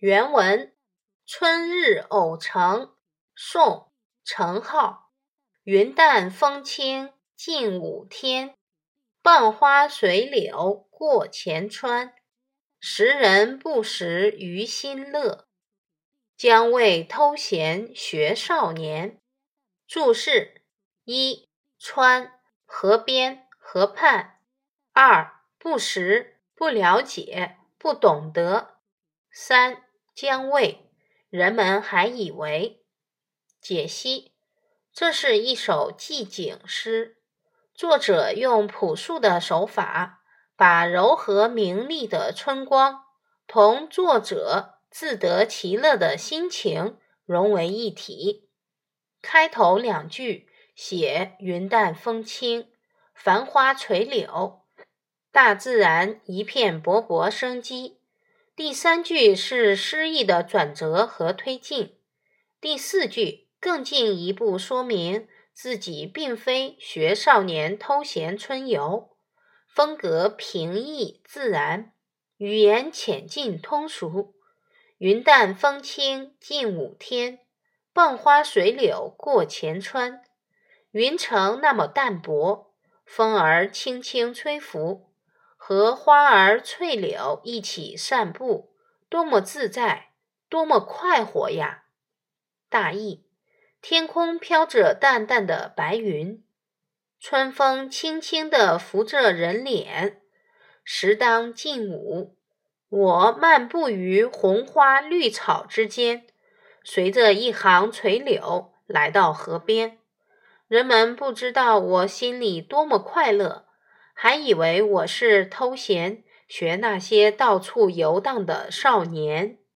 原文《春日偶成》宋·程颢。云淡风轻近午天，傍花随柳过前川。时人不识余心乐，将谓偷闲学少年。注释：一、川，河边、河畔；二、不识，不了解，不懂得；三、将为，人们还以为。解析。这是一首寄景诗，作者用朴素的手法，把柔和明丽的春光同作者自得其乐的心情融为一体。开头两句写云淡风轻，繁花垂柳，大自然一片勃勃生机。第三句是诗意的转折和推进。第四句。更进一步说明自己并非学少年偷闲春游，风格平易自然，语言浅近通俗。云淡风轻近五天，傍花随柳过前川。云层那么淡薄，风儿轻轻吹拂，和花儿翠柳一起散步，多么自在，多么快活呀！大意。天空飘着淡淡的白云，春风轻轻地拂着人脸。时当近午，我漫步于红花绿草之间，随着一行垂柳来到河边。人们不知道我心里多么快乐，还以为我是偷闲学那些到处游荡的少年。